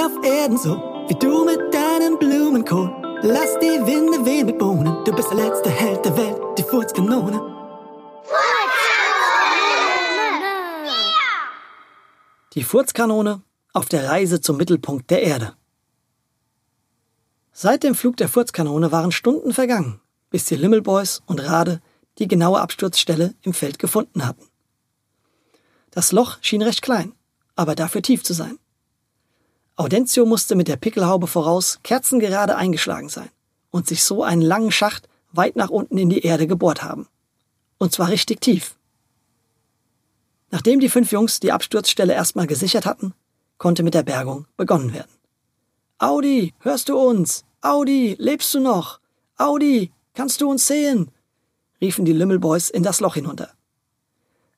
auf Erden so, wie du mit deinem Blumenkohl. Lass die Winde wehen mit Bohnen, du bist der letzte Held der Welt, die Furzkanone. Die Furzkanone auf der Reise zum Mittelpunkt der Erde. Seit dem Flug der Furzkanone waren Stunden vergangen, bis die Limmelboys und Rade die genaue Absturzstelle im Feld gefunden hatten. Das Loch schien recht klein, aber dafür tief zu sein. Audentio musste mit der Pickelhaube voraus kerzengerade eingeschlagen sein und sich so einen langen Schacht weit nach unten in die Erde gebohrt haben. Und zwar richtig tief. Nachdem die fünf Jungs die Absturzstelle erstmal gesichert hatten, konnte mit der Bergung begonnen werden. Audi, hörst du uns? Audi, lebst du noch? Audi, kannst du uns sehen? riefen die Lümmelboys in das Loch hinunter.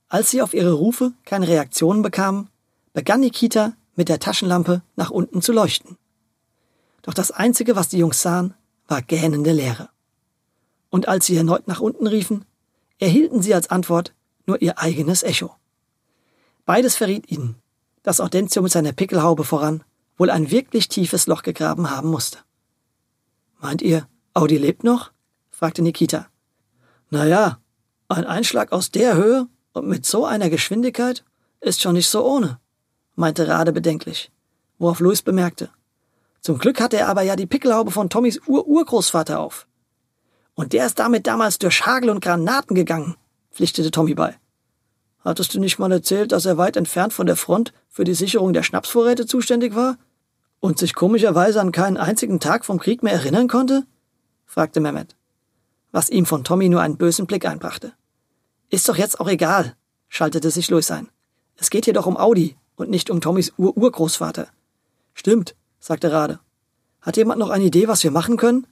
Als sie auf ihre Rufe keine Reaktionen bekamen, begann Nikita mit der Taschenlampe nach unten zu leuchten. Doch das Einzige, was die Jungs sahen, war gähnende Leere. Und als sie erneut nach unten riefen, erhielten sie als Antwort nur ihr eigenes Echo. Beides verriet ihnen, dass Audentio mit seiner Pickelhaube voran wohl ein wirklich tiefes Loch gegraben haben musste. Meint ihr, Audi lebt noch? fragte Nikita. Naja, ein Einschlag aus der Höhe und mit so einer Geschwindigkeit ist schon nicht so ohne, meinte Rade bedenklich, worauf Louis bemerkte. Zum Glück hatte er aber ja die Pickelhaube von Tommys Ur-Urgroßvater auf. Und der ist damit damals durch Hagel und Granaten gegangen, pflichtete Tommy bei. Hattest du nicht mal erzählt, dass er weit entfernt von der Front für die Sicherung der Schnapsvorräte zuständig war? Und sich komischerweise an keinen einzigen Tag vom Krieg mehr erinnern konnte? fragte Mehmet, was ihm von Tommy nur einen bösen Blick einbrachte. Ist doch jetzt auch egal, schaltete sich Louis ein. Es geht hier doch um Audi und nicht um Tommys Ur-Urgroßvater. Stimmt, sagte Rade. Hat jemand noch eine Idee, was wir machen können?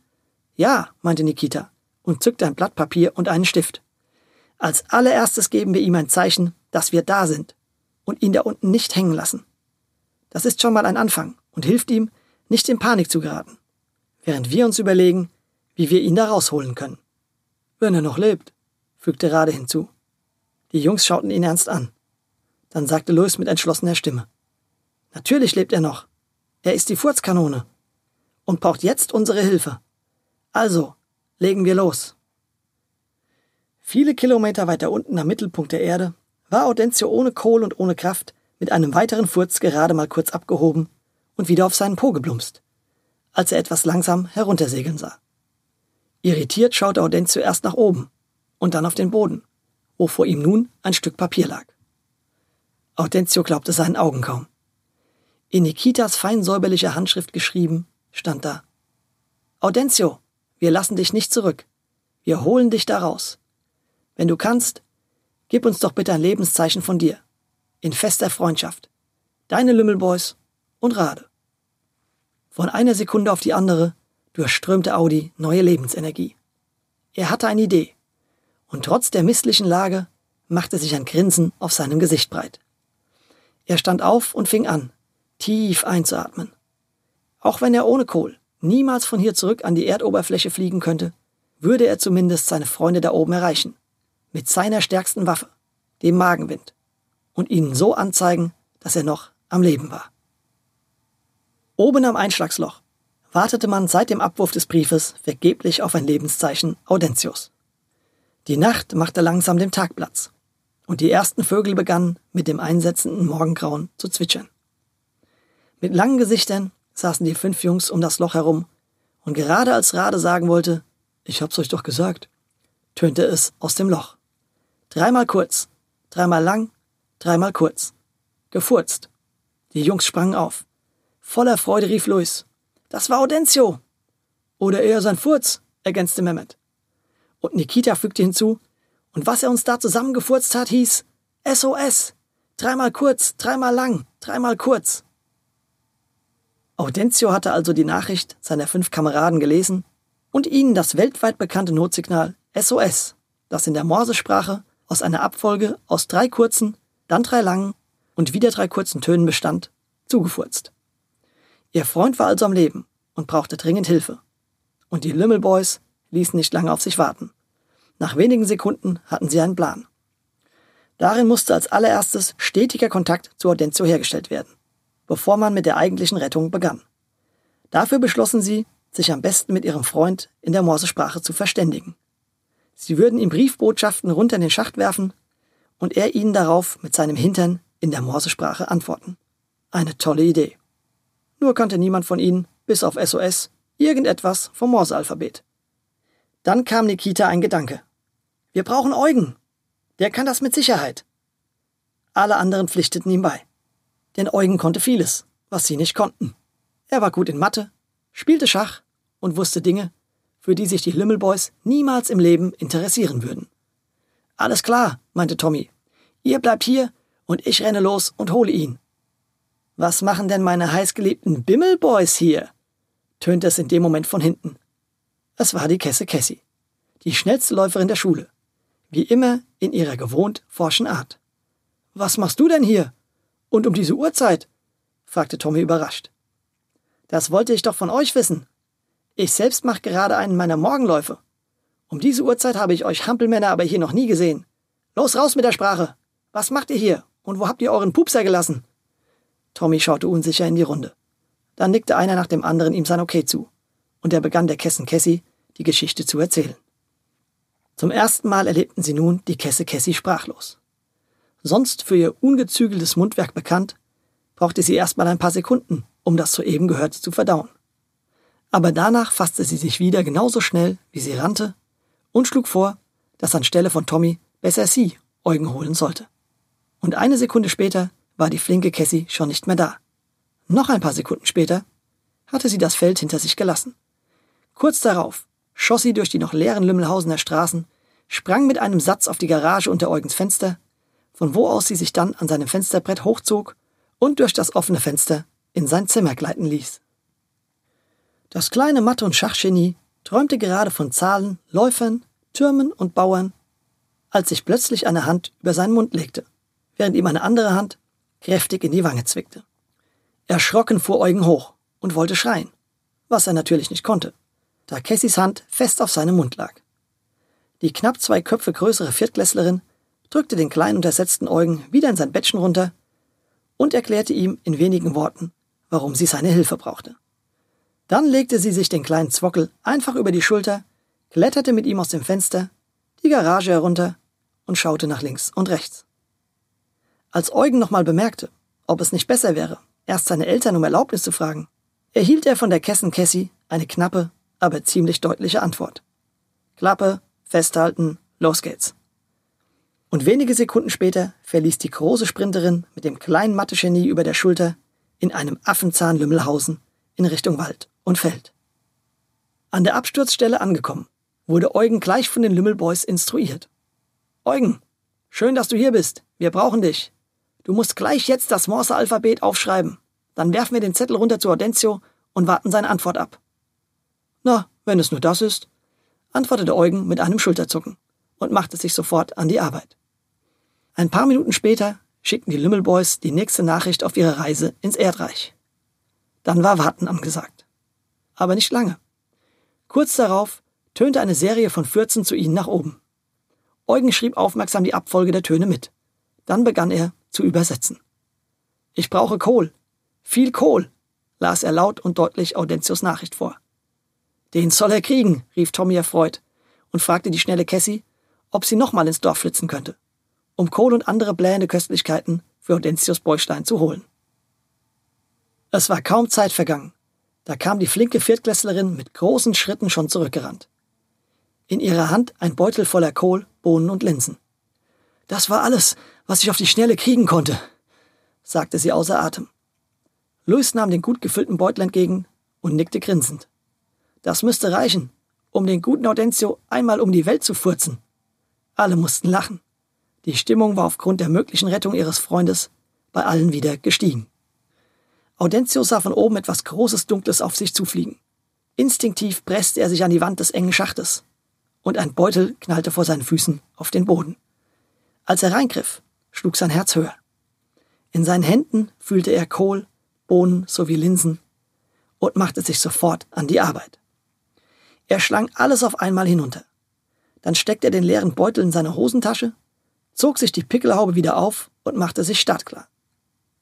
Ja, meinte Nikita und zückte ein Blatt Papier und einen Stift. Als allererstes geben wir ihm ein Zeichen, dass wir da sind und ihn da unten nicht hängen lassen. Das ist schon mal ein Anfang und hilft ihm, nicht in Panik zu geraten, während wir uns überlegen, wie wir ihn da rausholen können. Wenn er noch lebt, fügte Rade hinzu. Die Jungs schauten ihn ernst an. Dann sagte Louis mit entschlossener Stimme. Natürlich lebt er noch. Er ist die Furzkanone und braucht jetzt unsere Hilfe. Also, legen wir los. Viele Kilometer weiter unten am Mittelpunkt der Erde war Audentio ohne Kohl und ohne Kraft mit einem weiteren Furz gerade mal kurz abgehoben und wieder auf seinen Po geblumst, als er etwas langsam heruntersegeln sah. Irritiert schaute Audentio erst nach oben und dann auf den Boden, wo vor ihm nun ein Stück Papier lag. Audentio glaubte seinen Augen kaum. In Nikitas fein säuberlicher Handschrift geschrieben, stand da Audentio, wir lassen dich nicht zurück. Wir holen dich da raus. Wenn du kannst, gib uns doch bitte ein Lebenszeichen von dir. In fester Freundschaft. Deine Lümmelboys und Rade. Von einer Sekunde auf die andere durchströmte Audi neue Lebensenergie. Er hatte eine Idee. Und trotz der misslichen Lage machte sich ein Grinsen auf seinem Gesicht breit. Er stand auf und fing an, tief einzuatmen. Auch wenn er ohne Kohl niemals von hier zurück an die Erdoberfläche fliegen könnte, würde er zumindest seine Freunde da oben erreichen mit seiner stärksten Waffe, dem Magenwind, und ihnen so anzeigen, dass er noch am Leben war. Oben am Einschlagsloch wartete man seit dem Abwurf des Briefes vergeblich auf ein Lebenszeichen Audentius. Die Nacht machte langsam dem Tag Platz, und die ersten Vögel begannen mit dem einsetzenden Morgengrauen zu zwitschern. Mit langen Gesichtern saßen die fünf Jungs um das Loch herum, und gerade als Rade sagen wollte, ich hab's euch doch gesagt, tönte es aus dem Loch. Dreimal kurz, dreimal lang, dreimal kurz. Gefurzt. Die Jungs sprangen auf. Voller Freude rief Luis. Das war Audentio. Oder eher sein Furz, ergänzte Mehmet. Und Nikita fügte hinzu, und was er uns da zusammengefurzt hat, hieß SOS. Dreimal kurz, dreimal lang, dreimal kurz. Audentio hatte also die Nachricht seiner fünf Kameraden gelesen und ihnen das weltweit bekannte Notsignal SOS, das in der Morsesprache aus einer Abfolge aus drei kurzen, dann drei langen und wieder drei kurzen Tönen bestand, zugefurzt. Ihr Freund war also am Leben und brauchte dringend Hilfe. Und die Lümmelboys ließen nicht lange auf sich warten. Nach wenigen Sekunden hatten sie einen Plan. Darin musste als allererstes stetiger Kontakt zu Audentio hergestellt werden. bevor man mit der eigentlichen Rettung begann. Dafür beschlossen sie, sich am besten mit ihrem Freund in der Morsesprache zu verständigen. Sie würden ihm Briefbotschaften runter in den Schacht werfen und er ihnen darauf mit seinem Hintern in der Morsesprache antworten. Eine tolle Idee. Nur kannte niemand von ihnen, bis auf SOS, irgendetwas vom Morsealphabet. Dann kam Nikita ein Gedanke. Wir brauchen Eugen. Der kann das mit Sicherheit. Alle anderen pflichteten ihm bei. Denn Eugen konnte vieles, was sie nicht konnten. Er war gut in Mathe, spielte Schach und wusste Dinge, für die sich die Lümmelboys niemals im Leben interessieren würden. Alles klar, meinte Tommy. Ihr bleibt hier und ich renne los und hole ihn. Was machen denn meine heißgeliebten Bimmelboys hier? tönte es in dem Moment von hinten. Es war die Kesse Cassie, die schnellste Läuferin der Schule, wie immer in ihrer gewohnt forschen Art. Was machst du denn hier? Und um diese Uhrzeit? fragte Tommy überrascht. Das wollte ich doch von euch wissen, ich selbst mache gerade einen meiner Morgenläufe. Um diese Uhrzeit habe ich euch Hampelmänner aber hier noch nie gesehen. Los raus mit der Sprache. Was macht ihr hier? Und wo habt ihr euren Pupser gelassen? Tommy schaute unsicher in die Runde. Dann nickte einer nach dem anderen ihm sein Okay zu. Und er begann der Kessen Cassie die Geschichte zu erzählen. Zum ersten Mal erlebten sie nun die Kesse Cassie sprachlos. Sonst für ihr ungezügeltes Mundwerk bekannt, brauchte sie erstmal ein paar Sekunden, um das soeben Gehörte zu verdauen. Aber danach fasste sie sich wieder genauso schnell, wie sie rannte, und schlug vor, dass anstelle von Tommy besser sie Eugen holen sollte. Und eine Sekunde später war die flinke Cassie schon nicht mehr da. Noch ein paar Sekunden später hatte sie das Feld hinter sich gelassen. Kurz darauf schoss sie durch die noch leeren Lümmelhausener Straßen, sprang mit einem Satz auf die Garage unter Eugens Fenster, von wo aus sie sich dann an seinem Fensterbrett hochzog und durch das offene Fenster in sein Zimmer gleiten ließ. Das kleine Mathe- und Schachgenie träumte gerade von Zahlen, Läufern, Türmen und Bauern, als sich plötzlich eine Hand über seinen Mund legte, während ihm eine andere Hand kräftig in die Wange zwickte. Erschrocken fuhr Eugen hoch und wollte schreien, was er natürlich nicht konnte, da Cassis Hand fest auf seinem Mund lag. Die knapp zwei Köpfe größere Viertklässlerin drückte den kleinen untersetzten Eugen wieder in sein Bettchen runter und erklärte ihm in wenigen Worten, warum sie seine Hilfe brauchte. Dann legte sie sich den kleinen Zwockel einfach über die Schulter, kletterte mit ihm aus dem Fenster, die Garage herunter und schaute nach links und rechts. Als Eugen nochmal bemerkte, ob es nicht besser wäre, erst seine Eltern um Erlaubnis zu fragen, erhielt er von der Kessen Cassie eine knappe, aber ziemlich deutliche Antwort. Klappe, festhalten, los geht's. Und wenige Sekunden später verließ die große Sprinterin mit dem kleinen Mathe-Genie über der Schulter in einem Affenzahn Lümmelhausen in Richtung Wald und Feld. An der Absturzstelle angekommen, wurde Eugen gleich von den Lümmelboys instruiert. Eugen, schön, dass du hier bist. Wir brauchen dich. Du musst gleich jetzt das Morse-Alphabet aufschreiben. Dann werfen wir den Zettel runter zu Audentio und warten seine Antwort ab. Na, wenn es nur das ist, antwortete Eugen mit einem Schulterzucken und machte sich sofort an die Arbeit. Ein paar Minuten später schickten die Lümmelboys die nächste Nachricht auf ihre Reise ins Erdreich. Dann war Warten angesagt. Aber nicht lange. Kurz darauf tönte eine Serie von Fürzen zu ihnen nach oben. Eugen schrieb aufmerksam die Abfolge der Töne mit. Dann begann er zu übersetzen. Ich brauche Kohl. Viel Kohl, las er laut und deutlich Audentius Nachricht vor. Den soll er kriegen, rief Tommy erfreut und fragte die schnelle Cassie, ob sie nochmal ins Dorf flitzen könnte, um Kohl und andere blähende Köstlichkeiten für Audentius Bäuchlein zu holen. Es war kaum Zeit vergangen. Da kam die flinke Viertklässlerin mit großen Schritten schon zurückgerannt. In ihrer Hand ein Beutel voller Kohl, Bohnen und Linsen. Das war alles, was ich auf die Schnelle kriegen konnte, sagte sie außer Atem. Luis nahm den gut gefüllten Beutel entgegen und nickte grinsend. Das müsste reichen, um den guten Audentio einmal um die Welt zu furzen. Alle mussten lachen. Die Stimmung war aufgrund der möglichen Rettung ihres Freundes bei allen wieder gestiegen. Audentio sah von oben etwas Großes Dunkles auf sich zufliegen. Instinktiv presste er sich an die Wand des engen Schachtes, und ein Beutel knallte vor seinen Füßen auf den Boden. Als er reingriff, schlug sein Herz höher. In seinen Händen fühlte er Kohl, Bohnen sowie Linsen und machte sich sofort an die Arbeit. Er schlang alles auf einmal hinunter. Dann steckte er den leeren Beutel in seine Hosentasche, zog sich die Pickelhaube wieder auf und machte sich startklar.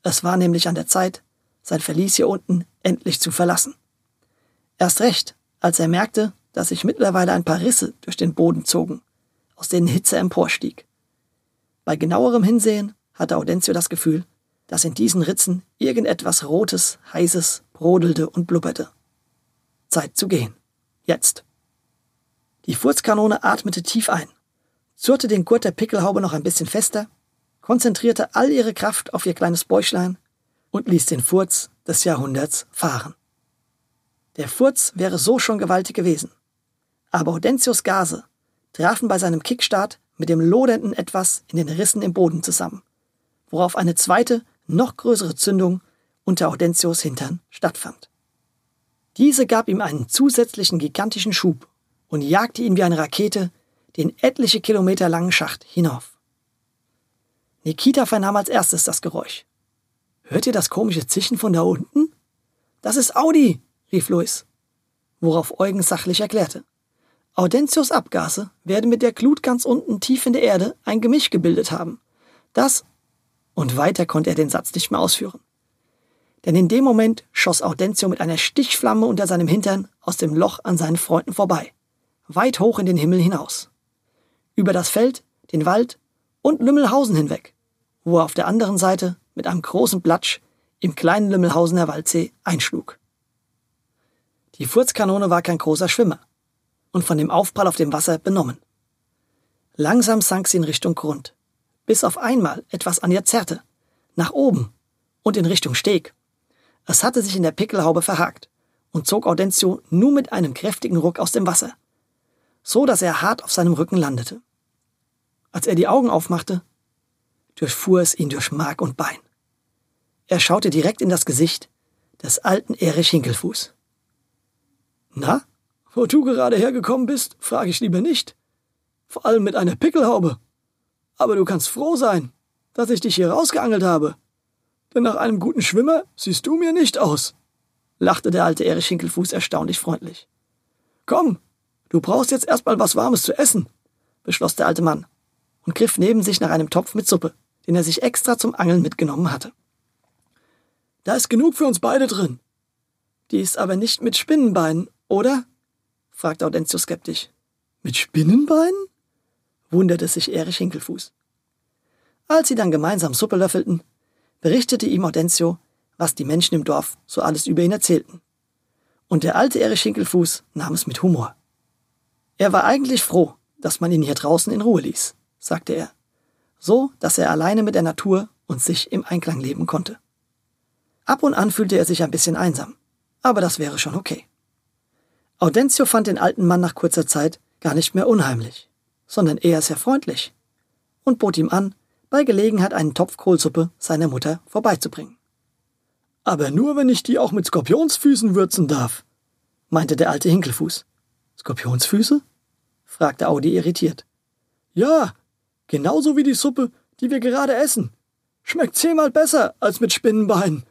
Es war nämlich an der Zeit, sein Verlies hier unten endlich zu verlassen. Erst recht, als er merkte, dass sich mittlerweile ein paar Risse durch den Boden zogen, aus denen Hitze emporstieg. Bei genauerem Hinsehen hatte Audencio das Gefühl, dass in diesen Ritzen irgendetwas Rotes, Heißes brodelte und blubberte. Zeit zu gehen. Jetzt. Die Furzkanone atmete tief ein, zurrte den Gurt der Pickelhaube noch ein bisschen fester, konzentrierte all ihre Kraft auf ihr kleines Bäuchlein und ließ den Furz des Jahrhunderts fahren. Der Furz wäre so schon gewaltig gewesen. Aber Audentius Gase trafen bei seinem Kickstart mit dem lodernden Etwas in den Rissen im Boden zusammen, worauf eine zweite, noch größere Zündung unter Audentius Hintern stattfand. Diese gab ihm einen zusätzlichen gigantischen Schub und jagte ihn wie eine Rakete den etliche Kilometer langen Schacht hinauf. Nikita vernahm als erstes das Geräusch. Hört ihr das komische Zischen von da unten? Das ist Audi, rief Louis, worauf Eugen sachlich erklärte. Audentius Abgase werden mit der Glut ganz unten tief in der Erde ein Gemisch gebildet haben. Das und weiter konnte er den Satz nicht mehr ausführen. Denn in dem Moment schoss Audentio mit einer Stichflamme unter seinem Hintern aus dem Loch an seinen Freunden vorbei, weit hoch in den Himmel hinaus. Über das Feld, den Wald und Lümmelhausen hinweg, wo er auf der anderen Seite mit einem großen Platsch im kleinen Lümmelhausener Waldsee einschlug. Die Furzkanone war kein großer Schwimmer und von dem Aufprall auf dem Wasser benommen. Langsam sank sie in Richtung Grund bis auf einmal etwas an ihr zerrte, nach oben und in Richtung Steg. Es hatte sich in der Pickelhaube verhakt und zog Audencio nur mit einem kräftigen Ruck aus dem Wasser, so dass er hart auf seinem Rücken landete. Als er die Augen aufmachte, durchfuhr es ihn durch Mark und Bein. Er schaute direkt in das Gesicht des alten Erich Hinkelfuß. Na, wo du gerade hergekommen bist, frage ich lieber nicht. Vor allem mit einer Pickelhaube. Aber du kannst froh sein, dass ich dich hier rausgeangelt habe. Denn nach einem guten Schwimmer siehst du mir nicht aus, lachte der alte Erich Hinkelfuß erstaunlich freundlich. Komm, du brauchst jetzt erstmal was Warmes zu essen, beschloss der alte Mann und griff neben sich nach einem Topf mit Suppe, den er sich extra zum Angeln mitgenommen hatte. Da ist genug für uns beide drin. Die ist aber nicht mit Spinnenbeinen, oder? fragte Audencio skeptisch. Mit Spinnenbeinen? wunderte sich Erich Hinkelfuß. Als sie dann gemeinsam Suppe löffelten, berichtete ihm Audencio, was die Menschen im Dorf so alles über ihn erzählten. Und der alte Erich Hinkelfuß nahm es mit Humor. Er war eigentlich froh, dass man ihn hier draußen in Ruhe ließ, sagte er, so dass er alleine mit der Natur und sich im Einklang leben konnte. Ab und an fühlte er sich ein bisschen einsam, aber das wäre schon okay. Audencio fand den alten Mann nach kurzer Zeit gar nicht mehr unheimlich sondern eher sehr freundlich und bot ihm an, bei Gelegenheit einen Topf Kohlsuppe seiner Mutter vorbeizubringen. Aber nur, wenn ich die auch mit Skorpionsfüßen würzen darf, meinte der alte Hinkelfuß. Skorpionsfüße? fragte Audi irritiert. Ja, genauso wie die Suppe, die wir gerade essen. Schmeckt zehnmal besser als mit Spinnenbeinen,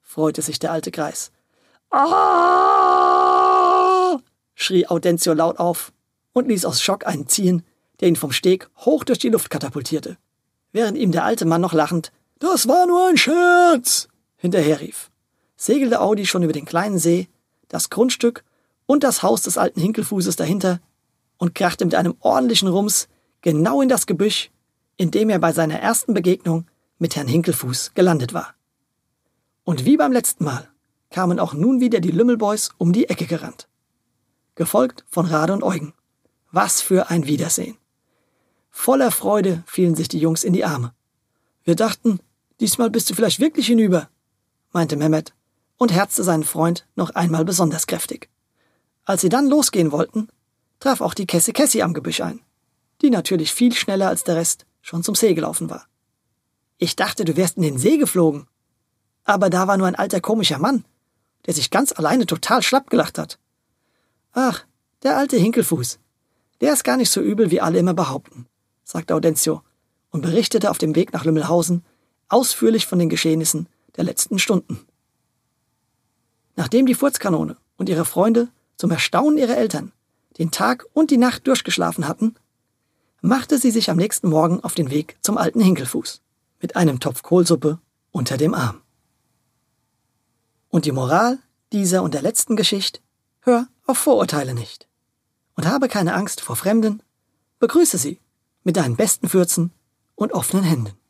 freute sich der alte Greis. Ah! schrie Audencio laut auf und ließ aus Schock einen ziehen, der ihn vom Steg hoch durch die Luft katapultierte, während ihm der alte Mann noch lachend Das war nur ein Scherz hinterherrief. Segelte Audi schon über den kleinen See, das Grundstück und das Haus des alten Hinkelfußes dahinter und krachte mit einem ordentlichen Rums genau in das Gebüsch, in dem er bei seiner ersten Begegnung mit Herrn Hinkelfuß gelandet war. Und wie beim letzten Mal kamen auch nun wieder die Lümmelboys um die Ecke gerannt. Gefolgt von Rade und Eugen. Was für ein Wiedersehen. Voller Freude fielen sich die Jungs in die Arme. Wir dachten, diesmal bist du vielleicht wirklich hinüber, meinte Mehmet und herzte seinen Freund noch einmal besonders kräftig. Als sie dann losgehen wollten, traf auch die Kesse Kessi am Gebüsch ein, die natürlich viel schneller als der Rest schon zum See gelaufen war. Ich dachte, du wärst in den See geflogen. Aber da war nur ein alter komischer Mann, der sich ganz alleine total schlapp gelacht hat. Ach, der alte Hinkelfuß. Der ist gar nicht so übel, wie alle immer behaupten sagte Audencio und berichtete auf dem Weg nach Lümmelhausen ausführlich von den Geschehnissen der letzten Stunden. Nachdem die Furzkanone und ihre Freunde zum Erstaunen ihrer Eltern den Tag und die Nacht durchgeschlafen hatten, machte sie sich am nächsten Morgen auf den Weg zum alten Hinkelfuß mit einem Topf Kohlsuppe unter dem Arm. Und die Moral dieser und der letzten Geschichte? Hör auf Vorurteile nicht. Und habe keine Angst vor Fremden. Begrüße sie mit deinen besten Fürzen und offenen Händen.